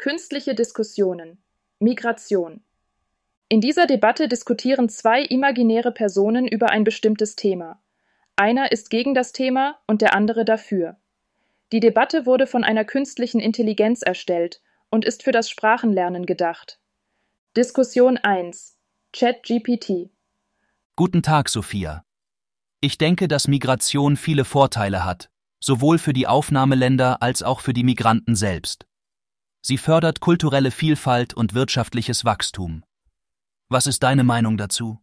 Künstliche Diskussionen. Migration. In dieser Debatte diskutieren zwei imaginäre Personen über ein bestimmtes Thema. Einer ist gegen das Thema und der andere dafür. Die Debatte wurde von einer künstlichen Intelligenz erstellt und ist für das Sprachenlernen gedacht. Diskussion 1 ChatGPT Guten Tag, Sophia. Ich denke, dass Migration viele Vorteile hat, sowohl für die Aufnahmeländer als auch für die Migranten selbst. Sie fördert kulturelle Vielfalt und wirtschaftliches Wachstum. Was ist deine Meinung dazu?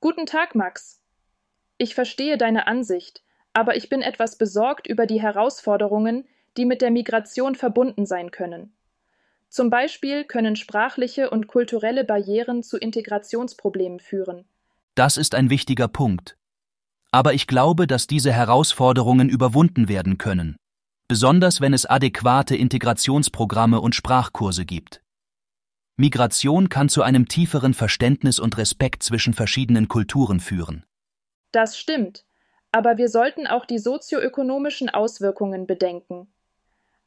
Guten Tag, Max. Ich verstehe deine Ansicht, aber ich bin etwas besorgt über die Herausforderungen, die mit der Migration verbunden sein können. Zum Beispiel können sprachliche und kulturelle Barrieren zu Integrationsproblemen führen. Das ist ein wichtiger Punkt. Aber ich glaube, dass diese Herausforderungen überwunden werden können besonders wenn es adäquate Integrationsprogramme und Sprachkurse gibt. Migration kann zu einem tieferen Verständnis und Respekt zwischen verschiedenen Kulturen führen. Das stimmt, aber wir sollten auch die sozioökonomischen Auswirkungen bedenken.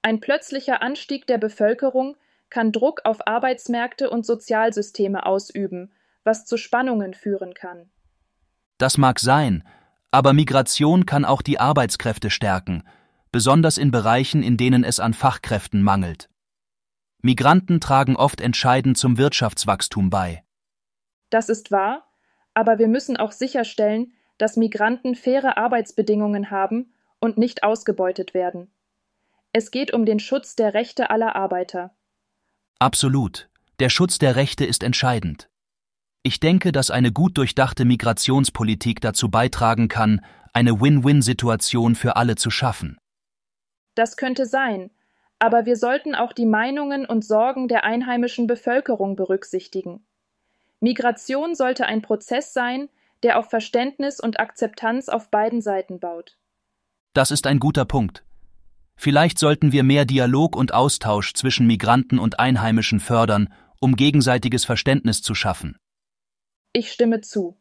Ein plötzlicher Anstieg der Bevölkerung kann Druck auf Arbeitsmärkte und Sozialsysteme ausüben, was zu Spannungen führen kann. Das mag sein, aber Migration kann auch die Arbeitskräfte stärken besonders in Bereichen, in denen es an Fachkräften mangelt. Migranten tragen oft entscheidend zum Wirtschaftswachstum bei. Das ist wahr, aber wir müssen auch sicherstellen, dass Migranten faire Arbeitsbedingungen haben und nicht ausgebeutet werden. Es geht um den Schutz der Rechte aller Arbeiter. Absolut. Der Schutz der Rechte ist entscheidend. Ich denke, dass eine gut durchdachte Migrationspolitik dazu beitragen kann, eine Win-Win-Situation für alle zu schaffen. Das könnte sein, aber wir sollten auch die Meinungen und Sorgen der einheimischen Bevölkerung berücksichtigen. Migration sollte ein Prozess sein, der auf Verständnis und Akzeptanz auf beiden Seiten baut. Das ist ein guter Punkt. Vielleicht sollten wir mehr Dialog und Austausch zwischen Migranten und Einheimischen fördern, um gegenseitiges Verständnis zu schaffen. Ich stimme zu.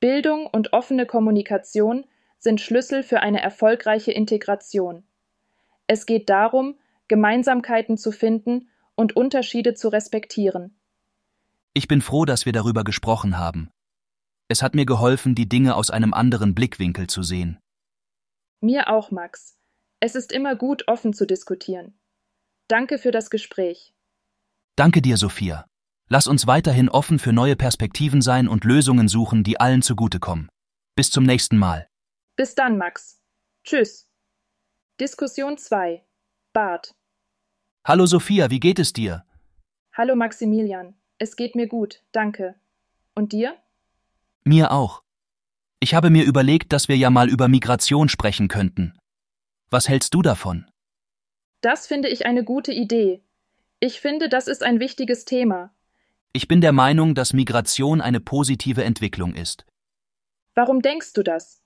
Bildung und offene Kommunikation sind Schlüssel für eine erfolgreiche Integration. Es geht darum, Gemeinsamkeiten zu finden und Unterschiede zu respektieren. Ich bin froh, dass wir darüber gesprochen haben. Es hat mir geholfen, die Dinge aus einem anderen Blickwinkel zu sehen. Mir auch, Max. Es ist immer gut, offen zu diskutieren. Danke für das Gespräch. Danke dir, Sophia. Lass uns weiterhin offen für neue Perspektiven sein und Lösungen suchen, die allen zugutekommen. Bis zum nächsten Mal. Bis dann, Max. Tschüss. Diskussion 2 Bart Hallo Sophia, wie geht es dir? Hallo Maximilian, es geht mir gut, danke. Und dir? Mir auch. Ich habe mir überlegt, dass wir ja mal über Migration sprechen könnten. Was hältst du davon? Das finde ich eine gute Idee. Ich finde, das ist ein wichtiges Thema. Ich bin der Meinung, dass Migration eine positive Entwicklung ist. Warum denkst du das?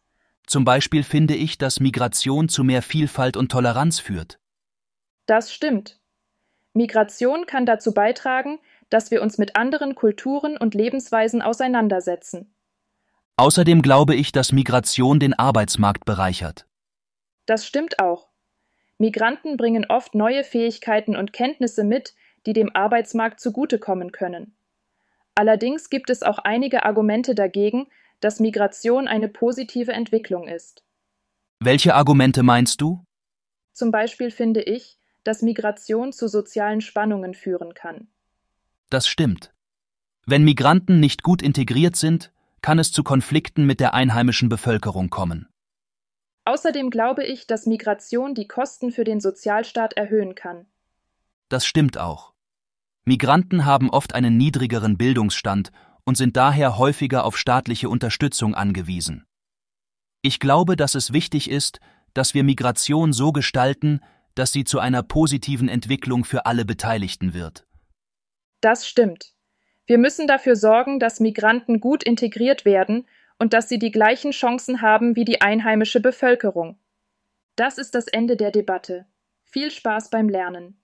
Zum Beispiel finde ich, dass Migration zu mehr Vielfalt und Toleranz führt. Das stimmt. Migration kann dazu beitragen, dass wir uns mit anderen Kulturen und Lebensweisen auseinandersetzen. Außerdem glaube ich, dass Migration den Arbeitsmarkt bereichert. Das stimmt auch. Migranten bringen oft neue Fähigkeiten und Kenntnisse mit, die dem Arbeitsmarkt zugutekommen können. Allerdings gibt es auch einige Argumente dagegen, dass Migration eine positive Entwicklung ist. Welche Argumente meinst du? Zum Beispiel finde ich, dass Migration zu sozialen Spannungen führen kann. Das stimmt. Wenn Migranten nicht gut integriert sind, kann es zu Konflikten mit der einheimischen Bevölkerung kommen. Außerdem glaube ich, dass Migration die Kosten für den Sozialstaat erhöhen kann. Das stimmt auch. Migranten haben oft einen niedrigeren Bildungsstand und sind daher häufiger auf staatliche Unterstützung angewiesen. Ich glaube, dass es wichtig ist, dass wir Migration so gestalten, dass sie zu einer positiven Entwicklung für alle Beteiligten wird. Das stimmt. Wir müssen dafür sorgen, dass Migranten gut integriert werden und dass sie die gleichen Chancen haben wie die einheimische Bevölkerung. Das ist das Ende der Debatte. Viel Spaß beim Lernen.